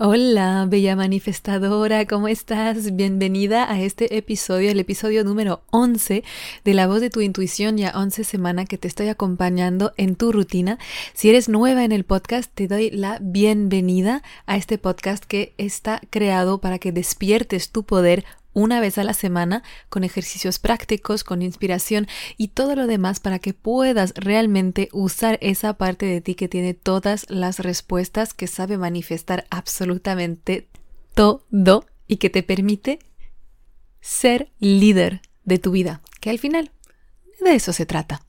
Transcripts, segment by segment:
Hola, bella manifestadora, ¿cómo estás? Bienvenida a este episodio, el episodio número 11 de La voz de tu intuición, ya 11 semana que te estoy acompañando en tu rutina. Si eres nueva en el podcast, te doy la bienvenida a este podcast que está creado para que despiertes tu poder una vez a la semana con ejercicios prácticos, con inspiración y todo lo demás para que puedas realmente usar esa parte de ti que tiene todas las respuestas, que sabe manifestar absolutamente todo y que te permite ser líder de tu vida, que al final de eso se trata.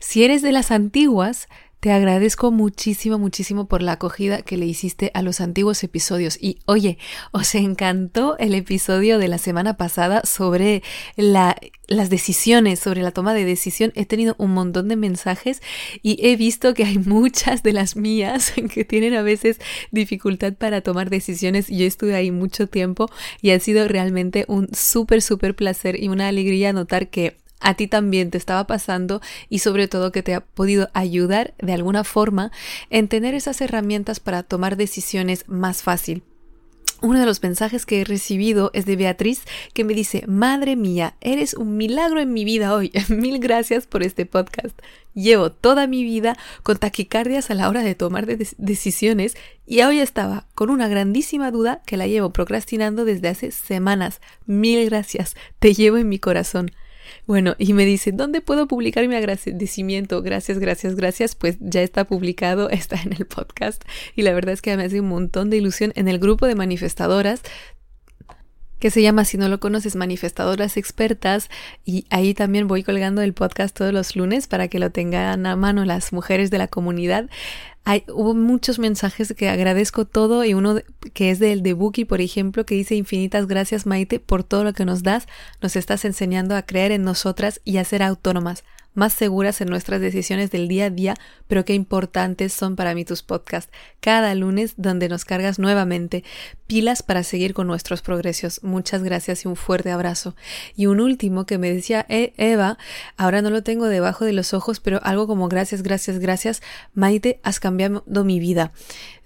Si eres de las antiguas, te agradezco muchísimo, muchísimo por la acogida que le hiciste a los antiguos episodios. Y oye, os encantó el episodio de la semana pasada sobre la, las decisiones, sobre la toma de decisión. He tenido un montón de mensajes y he visto que hay muchas de las mías que tienen a veces dificultad para tomar decisiones. Yo estuve ahí mucho tiempo y ha sido realmente un súper, súper placer y una alegría notar que a ti también te estaba pasando y sobre todo que te ha podido ayudar de alguna forma en tener esas herramientas para tomar decisiones más fácil. Uno de los mensajes que he recibido es de Beatriz que me dice, Madre mía, eres un milagro en mi vida hoy. Mil gracias por este podcast. Llevo toda mi vida con taquicardias a la hora de tomar decisiones y hoy estaba con una grandísima duda que la llevo procrastinando desde hace semanas. Mil gracias. Te llevo en mi corazón. Bueno, y me dice, ¿dónde puedo publicar mi agradecimiento? Gracias, gracias, gracias. Pues ya está publicado, está en el podcast. Y la verdad es que me hace un montón de ilusión en el grupo de manifestadoras que se llama, si no lo conoces, Manifestadoras Expertas, y ahí también voy colgando el podcast todos los lunes para que lo tengan a mano las mujeres de la comunidad. Hay, hubo muchos mensajes que agradezco todo y uno que es del de Buki, por ejemplo, que dice infinitas gracias Maite por todo lo que nos das, nos estás enseñando a creer en nosotras y a ser autónomas más seguras en nuestras decisiones del día a día, pero qué importantes son para mí tus podcasts. Cada lunes donde nos cargas nuevamente pilas para seguir con nuestros progresos. Muchas gracias y un fuerte abrazo. Y un último que me decía eh, Eva, ahora no lo tengo debajo de los ojos, pero algo como gracias, gracias, gracias. Maite, has cambiado mi vida.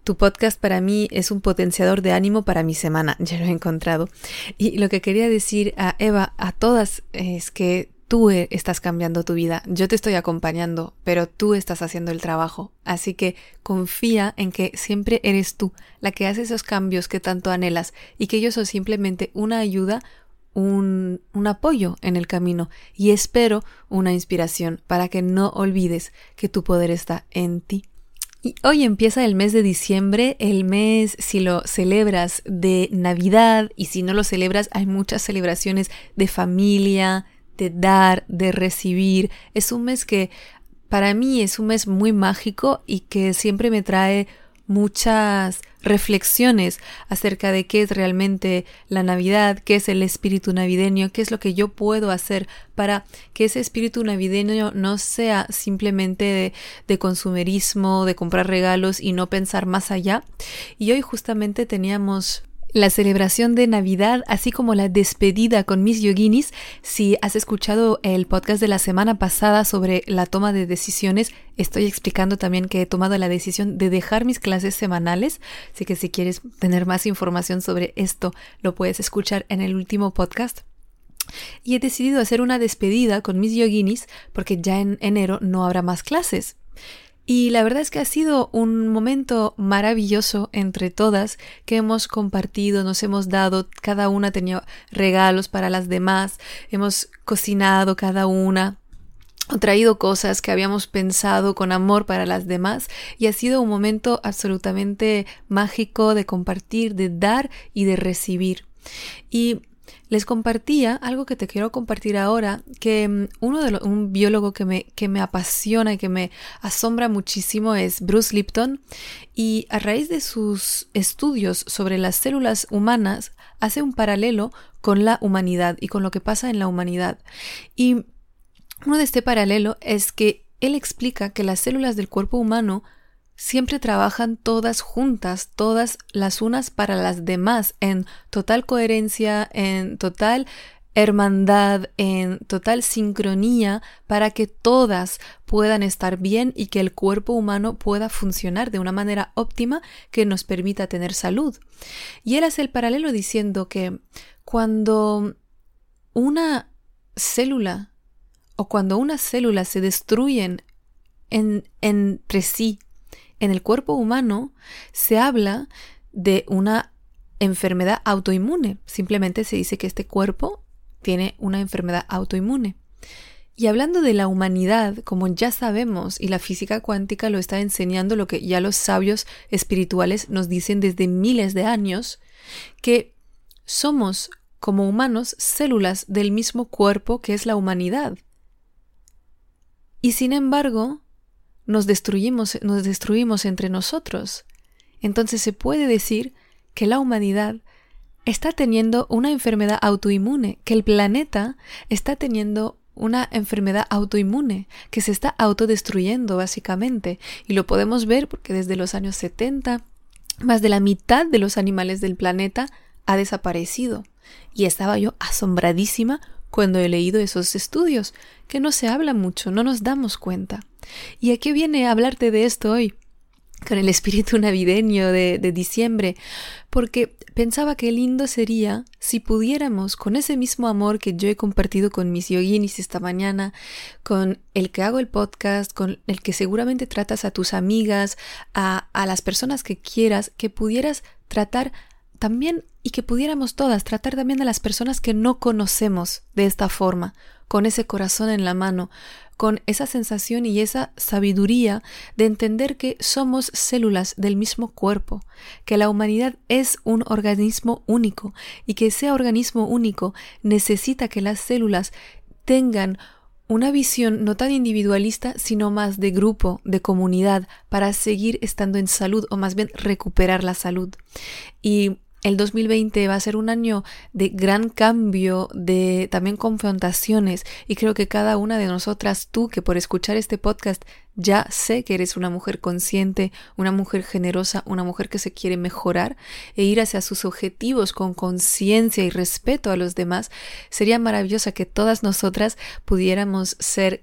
Tu podcast para mí es un potenciador de ánimo para mi semana, ya lo he encontrado. Y lo que quería decir a Eva, a todas, es que tú e, estás cambiando tu vida, yo te estoy acompañando, pero tú estás haciendo el trabajo. Así que confía en que siempre eres tú la que hace esos cambios que tanto anhelas y que ellos son simplemente una ayuda, un, un apoyo en el camino y espero una inspiración para que no olvides que tu poder está en ti. Y hoy empieza el mes de diciembre, el mes, si lo celebras, de Navidad y si no lo celebras, hay muchas celebraciones de familia, de dar, de recibir. Es un mes que para mí es un mes muy mágico y que siempre me trae muchas reflexiones acerca de qué es realmente la Navidad, qué es el espíritu navideño, qué es lo que yo puedo hacer para que ese espíritu navideño no sea simplemente de, consumerismo, de comprar regalos y no pensar más allá. Y hoy justamente teníamos la celebración de Navidad, así como la despedida con mis yoginis. Si has escuchado el podcast de la semana pasada sobre la toma de decisiones, estoy explicando también que he tomado la decisión de dejar mis clases semanales. Así que si quieres tener más información sobre esto, lo puedes escuchar en el último podcast. Y he decidido hacer una despedida con mis yoginis porque ya en enero no habrá más clases. Y la verdad es que ha sido un momento maravilloso entre todas que hemos compartido, nos hemos dado, cada una tenía regalos para las demás, hemos cocinado cada una, o traído cosas que habíamos pensado con amor para las demás y ha sido un momento absolutamente mágico de compartir, de dar y de recibir. Y les compartía algo que te quiero compartir ahora, que mm, uno de un biólogo que me, que me apasiona y que me asombra muchísimo es Bruce Lipton, y a raíz de sus estudios sobre las células humanas, hace un paralelo con la humanidad y con lo que pasa en la humanidad. Y uno de este paralelo es que él explica que las células del cuerpo humano siempre trabajan todas juntas, todas las unas para las demás, en total coherencia, en total hermandad, en total sincronía, para que todas puedan estar bien y que el cuerpo humano pueda funcionar de una manera óptima que nos permita tener salud. Y él hace el paralelo diciendo que cuando una célula o cuando unas células se destruyen en, entre sí en el cuerpo humano se habla de una enfermedad autoinmune. Simplemente se dice que este cuerpo tiene una enfermedad autoinmune. Y hablando de la humanidad, como ya sabemos, y la física cuántica lo está enseñando, lo que ya los sabios espirituales nos dicen desde miles de años, que somos como humanos células del mismo cuerpo que es la humanidad. Y sin embargo, nos destruimos, nos destruimos entre nosotros. Entonces se puede decir que la humanidad está teniendo una enfermedad autoinmune, que el planeta está teniendo una enfermedad autoinmune que se está autodestruyendo básicamente. Y lo podemos ver porque desde los años 70 más de la mitad de los animales del planeta ha desaparecido. Y estaba yo asombradísima cuando he leído esos estudios, que no se habla mucho, no nos damos cuenta. ¿Y a qué viene a hablarte de esto hoy? Con el espíritu navideño de, diciembre, porque pensaba que lindo sería si pudiéramos, con ese mismo amor que yo he compartido con mis yoginis esta mañana, con el que hago el podcast, con el que seguramente tratas a tus amigas, a, a las personas que quieras, que pudieras tratar también y que pudiéramos todas tratar también a las personas que no conocemos de esta forma, con ese corazón en la mano, con esa sensación y esa sabiduría de entender que somos células del mismo cuerpo, que la humanidad es un organismo único y que ese organismo único necesita que las células tengan una visión no tan individualista, sino más de grupo, de comunidad, para seguir estando en salud o más bien recuperar la salud. Y el 2020 va a ser un año de gran cambio, de también confrontaciones y creo que cada una de nosotras, tú que por escuchar este podcast ya sé que eres una mujer consciente, una mujer generosa, una mujer que se quiere mejorar e ir hacia sus objetivos con conciencia y respeto a los demás, sería maravilloso que todas nosotras pudiéramos ser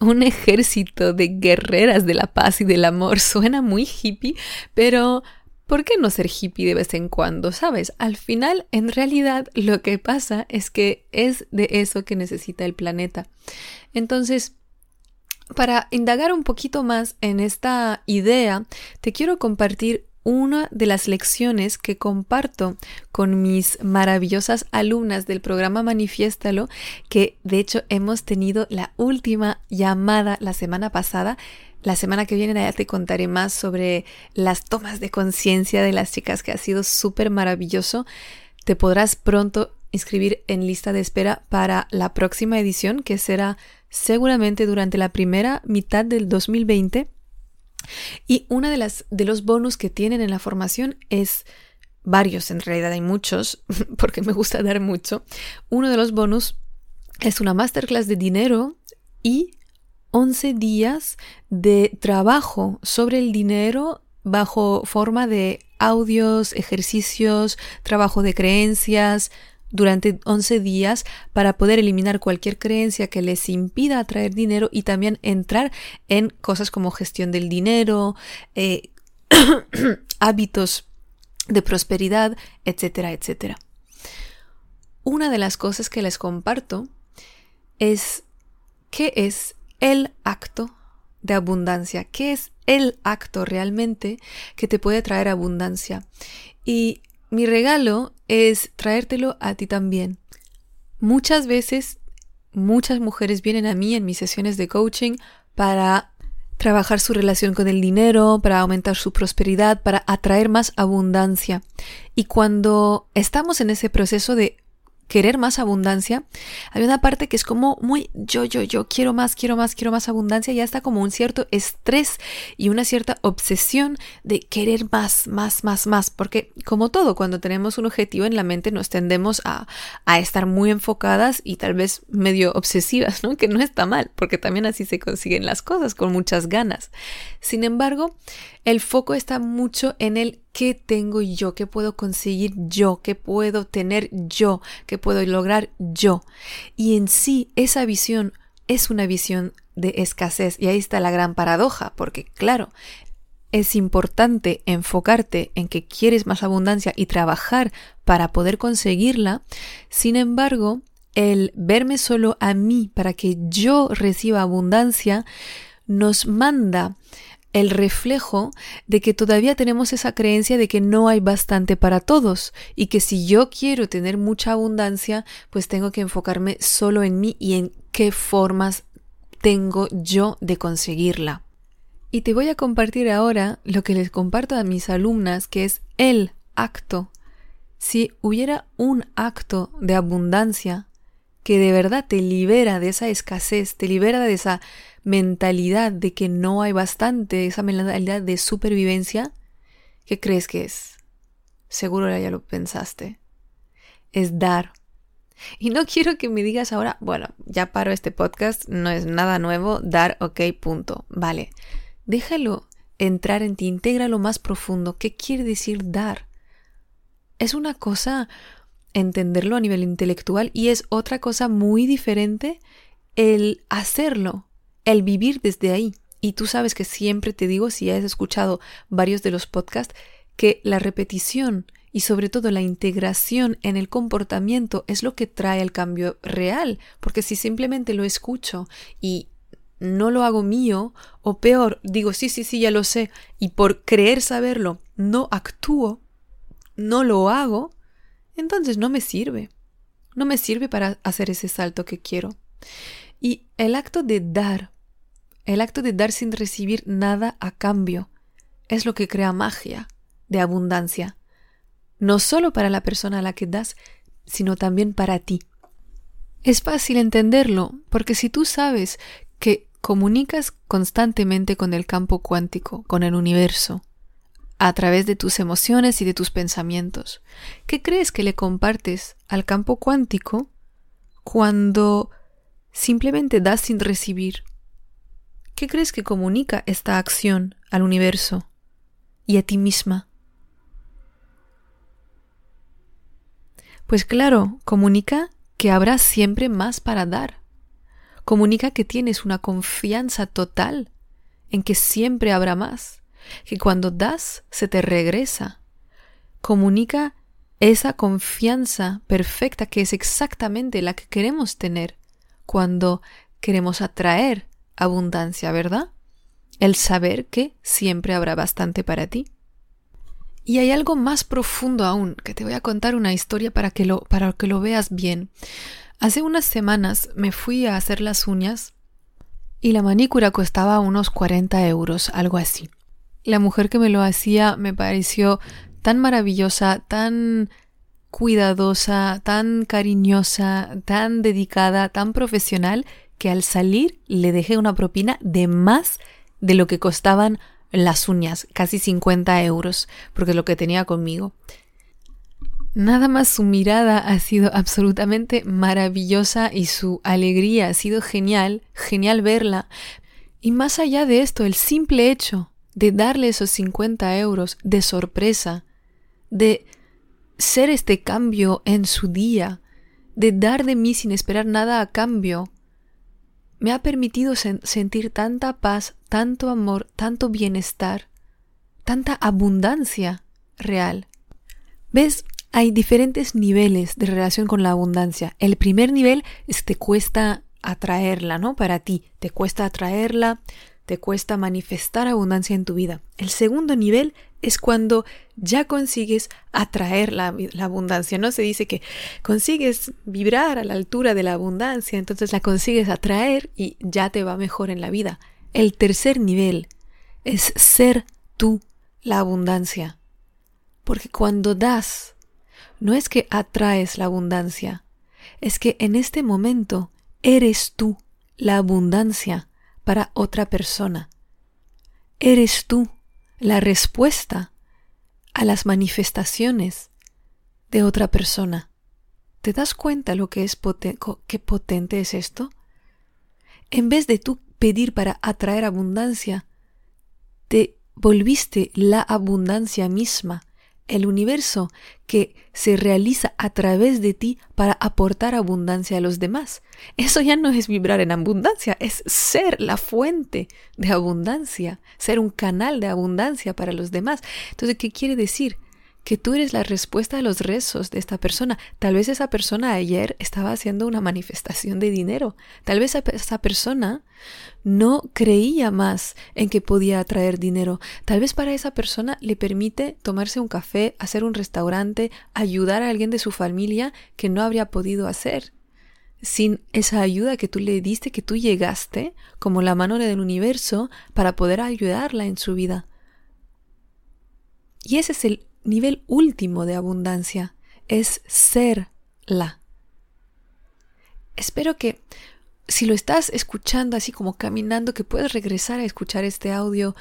un ejército de guerreras de la paz y del amor. Suena muy hippie, pero ¿Por qué no ser hippie de vez en cuando? ¿Sabes? Al final, en realidad, lo que pasa es que es de eso que necesita el planeta. Entonces, para indagar un poquito más en esta idea, te quiero compartir una de las lecciones que comparto con mis maravillosas alumnas del programa Manifiéstalo, que de hecho hemos tenido la última llamada la semana pasada la semana que viene ya te contaré más sobre las tomas de conciencia de las chicas, que ha sido súper maravilloso. Te podrás pronto inscribir en lista de espera para la próxima edición, que será seguramente durante la primera mitad del 2020. Y una de las de los bonus que tienen en la formación es varios, en realidad hay muchos, porque me gusta dar mucho. Uno de los bonus es una masterclass de dinero y 11 días de trabajo sobre el dinero bajo forma de audios, ejercicios, trabajo de creencias, durante 11 días para poder eliminar cualquier creencia que les impida atraer dinero y también entrar en cosas como gestión del dinero, eh, hábitos de prosperidad, etcétera, etcétera. Una de las cosas que les comparto es qué es el acto de abundancia. ¿Qué es el acto realmente que te puede traer abundancia? Y mi regalo es traértelo a ti también. Muchas veces, muchas mujeres vienen a mí en mis sesiones de coaching para trabajar su relación con el dinero, para aumentar su prosperidad, para atraer más abundancia. Y cuando estamos en ese proceso de querer más abundancia, hay una parte que es como muy yo, yo, yo quiero más, quiero más, quiero más abundancia, ya está como un cierto estrés y una cierta obsesión de querer más, más, más, más, porque como todo, cuando tenemos un objetivo en la mente nos tendemos a, a estar muy enfocadas y tal vez medio obsesivas, ¿no? Que no está mal, porque también así se consiguen las cosas, con muchas ganas. Sin embargo, el foco está mucho en el qué tengo yo, qué puedo conseguir yo, qué puedo tener yo, qué puedo lograr yo. Y en sí, esa visión es una visión de escasez. Y ahí está la gran paradoja, porque claro, es importante enfocarte en que quieres más abundancia y trabajar para poder conseguirla. Sin embargo, el verme solo a mí para que yo reciba abundancia nos manda el reflejo de que todavía tenemos esa creencia de que no hay bastante para todos y que si yo quiero tener mucha abundancia, pues tengo que enfocarme solo en mí y en qué formas tengo yo de conseguirla. Y te voy a compartir ahora lo que les comparto a mis alumnas, que es el acto. Si hubiera un acto de abundancia que de verdad te libera de esa escasez, te libera de esa mentalidad de que no hay bastante, esa mentalidad de supervivencia, ¿qué crees que es? Seguro ya lo pensaste. Es dar. Y no quiero que me digas ahora, bueno, ya paro este podcast, no es nada nuevo, dar, ok, punto. Vale. Déjalo entrar en ti, integra lo más profundo. ¿Qué quiere decir dar? Es una cosa entenderlo a nivel intelectual y es otra cosa muy diferente el hacerlo el vivir desde ahí. Y tú sabes que siempre te digo, si has escuchado varios de los podcasts, que la repetición y sobre todo la integración en el comportamiento es lo que trae el cambio real, porque si simplemente lo escucho y no lo hago mío, o peor, digo, sí, sí, sí, ya lo sé, y por creer saberlo, no actúo, no lo hago, entonces no me sirve. No me sirve para hacer ese salto que quiero. Y el acto de dar el acto de dar sin recibir nada a cambio es lo que crea magia de abundancia, no solo para la persona a la que das, sino también para ti. Es fácil entenderlo, porque si tú sabes que comunicas constantemente con el campo cuántico, con el universo, a través de tus emociones y de tus pensamientos, ¿qué crees que le compartes al campo cuántico cuando simplemente das sin recibir? ¿Qué crees que comunica esta acción al universo y a ti misma? Pues claro, comunica que habrá siempre más para dar. Comunica que tienes una confianza total en que siempre habrá más, que cuando das se te regresa. Comunica esa confianza perfecta que es exactamente la que queremos tener cuando queremos atraer abundancia, ¿verdad? El saber que siempre habrá bastante para ti. Y hay algo más profundo aún, que te voy a contar una historia para que lo, para que lo veas bien. Hace unas semanas me fui a hacer las uñas y la manicura costaba unos 40 euros, algo así. La mujer que me lo hacía me pareció tan maravillosa, tan cuidadosa, tan cariñosa, tan dedicada, tan profesional, que al salir le dejé una propina de más de lo que costaban las uñas, casi 50 euros, porque es lo que tenía conmigo. Nada más su mirada ha sido absolutamente maravillosa y su alegría ha sido genial, genial verla. Y más allá de esto, el simple hecho de darle esos 50 euros de sorpresa, de ser este cambio en su día, de dar de mí sin esperar nada a cambio, me ha permitido sentir tanta paz, tanto amor, tanto bienestar, tanta abundancia real. ¿Ves? Hay diferentes niveles de relación con la abundancia. El primer nivel es te cuesta atraerla, ¿no? Para ti, te cuesta atraerla, te cuesta manifestar abundancia en tu vida. El segundo nivel es cuando ya consigues atraer la, abundancia. No se dice que consigues vibrar a la altura de la abundancia, entonces la consigues atraer y ya te va mejor en la vida. El tercer nivel es ser tú la abundancia. Porque cuando das, no es que atraes la abundancia, es que en este momento eres tú la abundancia para otra persona. Eres tú la respuesta a las manifestaciones de otra persona. ¿Te das cuenta lo que es qué potente es esto? En vez de tú pedir para atraer abundancia, te volviste la abundancia misma el universo que se realiza a través de ti para aportar abundancia a los demás. Eso ya no es vibrar en abundancia, es ser la fuente de abundancia, ser un canal de abundancia para los demás. Entonces, ¿qué quiere decir? Que tú eres la respuesta a los rezos de esta persona. Tal vez esa persona ayer estaba haciendo una manifestación de dinero. Tal vez esa persona no creía más en que podía atraer dinero. Tal vez para esa persona le permite tomarse un café, hacer un restaurante, ayudar a alguien de su familia que no habría podido hacer. Sin esa ayuda que tú le diste, que tú llegaste como la mano del universo para poder ayudarla en su vida. Y ese es el nivel último de abundancia es serla. Espero que si lo estás escuchando así como caminando, que puedas regresar a escuchar este audio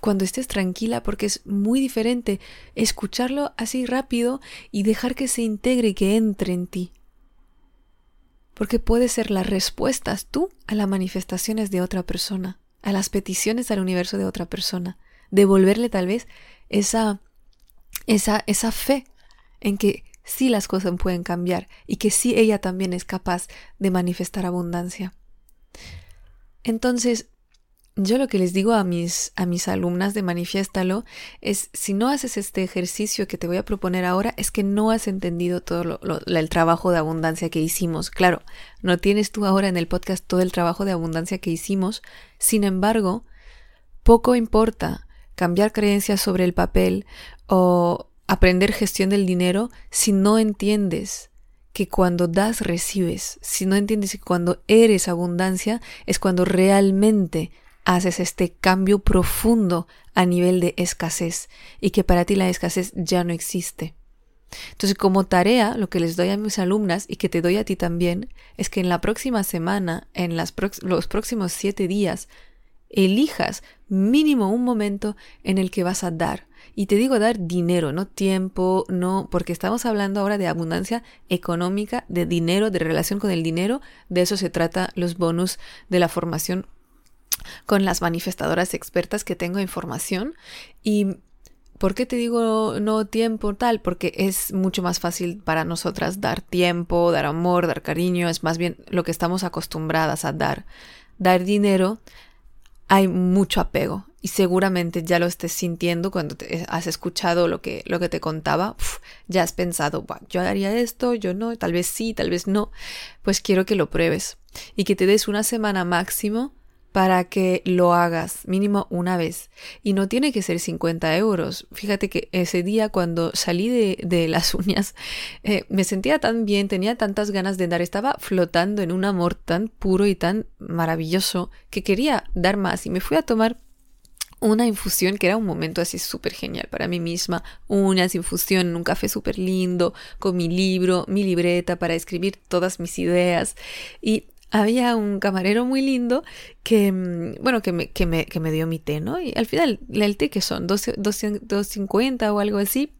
cuando estés tranquila, porque es muy diferente escucharlo así rápido y dejar que se integre y que entre en ti. Porque puede ser las respuestas tú a las manifestaciones de otra persona, a las peticiones al universo de otra persona, devolverle tal vez esa esa, esa fe en que sí las cosas pueden cambiar y que sí ella también es capaz de manifestar abundancia. Entonces, yo lo que les digo a mis, a mis alumnas de Manifiéstalo es, si no haces este ejercicio que te voy a proponer ahora, es que no has entendido todo el trabajo de abundancia que hicimos. Claro, no tienes tú ahora en el podcast todo el trabajo de abundancia que hicimos, sin embargo, poco importa cambiar creencias sobre el papel o aprender gestión del dinero si no entiendes que cuando das recibes, si no entiendes que cuando eres abundancia es cuando realmente haces este cambio profundo a nivel de escasez y que para ti la escasez ya no existe. Entonces, como tarea, lo que les doy a mis alumnas y que te doy a ti también, es que en la próxima semana, en los próximos siete días, elijas mínimo un momento en el que vas a dar. Y te digo dar dinero, no tiempo, no, porque estamos hablando ahora de abundancia económica, de dinero, de relación con el dinero. De eso se trata los bonus de la formación con las manifestadoras expertas que tengo información. Y ¿Por qué te digo no tiempo tal? Porque es mucho más fácil para nosotras dar tiempo, dar amor, dar cariño, es más bien lo que estamos acostumbradas a dar. Dar dinero hay mucho apego y seguramente ya lo estés sintiendo cuando te has escuchado lo que, lo que te contaba, ya has pensado, yo haría esto, yo no, tal vez sí, tal vez no, pues quiero que lo pruebes y que te des una semana máximo para que lo hagas mínimo una vez. Y no tiene que ser 50 euros. Fíjate que ese día cuando salí de, de las uñas eh, me sentía tan bien, tenía tantas ganas de dar, estaba flotando en un amor tan puro y tan maravilloso que quería dar más y me fui a tomar una infusión que era un momento así súper genial para mí misma, unas infusión en un café súper lindo, con mi libro, mi libreta para escribir todas mis ideas y había un camarero muy lindo que, mm, bueno, que me, que me, que me dio mi té, ¿no? Y al final, el té que son 2.50 o algo así,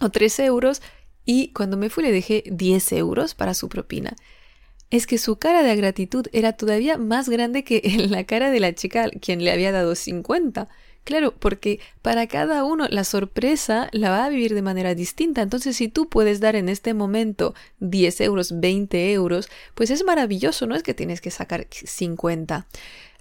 o 3 euros, y cuando me fui le dejé 10 euros para su propina. Es que su cara de gratitud era todavía más grande que la cara de la chica quien le había dado 50. Claro, porque para cada uno la sorpresa la va a vivir de manera distinta. Entonces, si tú puedes dar en este momento 10 euros, 20 euros, pues es maravilloso, no es que tienes que sacar 50.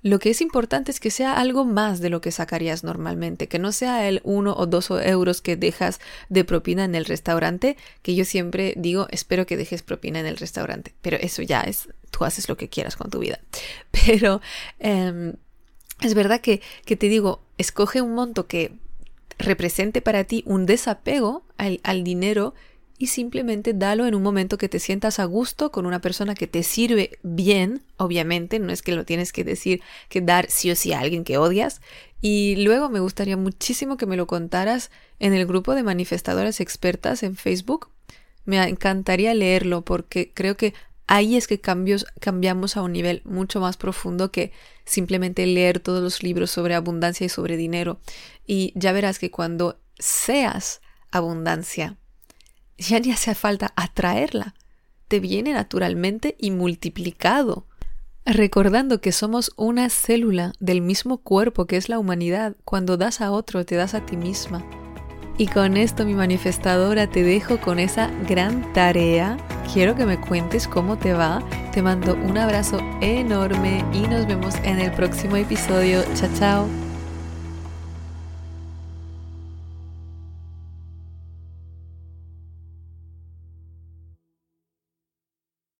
Lo que es importante es que sea algo más de lo que sacarías normalmente, que no sea el 1 o 2 euros que dejas de propina en el restaurante, que yo siempre digo, espero que dejes propina en el restaurante, pero eso ya es, tú haces lo que quieras con tu vida. Pero... Em, es verdad que, que te digo, escoge un monto que represente para ti un desapego al, al, dinero y simplemente dalo en un momento que te sientas a gusto con una persona que te sirve bien, obviamente, no es que lo tienes que decir que dar sí o sí a alguien que odias. Y luego me gustaría muchísimo que me lo contaras en el grupo de manifestadoras expertas en Facebook Me encantaría leerlo porque creo que ahí es que cambios, cambiamos a un nivel mucho más profundo que simplemente leer todos los libros sobre abundancia y sobre dinero. Y ya verás que cuando seas abundancia, ya ni hace falta atraerla, te viene naturalmente y multiplicado. Recordando que somos una célula del mismo cuerpo que es la humanidad, cuando das a otro te das a ti misma. Y con esto mi manifestadora te dejo con esa gran tarea. Quiero que me cuentes cómo te va. Te mando un abrazo enorme y nos vemos en el próximo episodio. Chao, chao.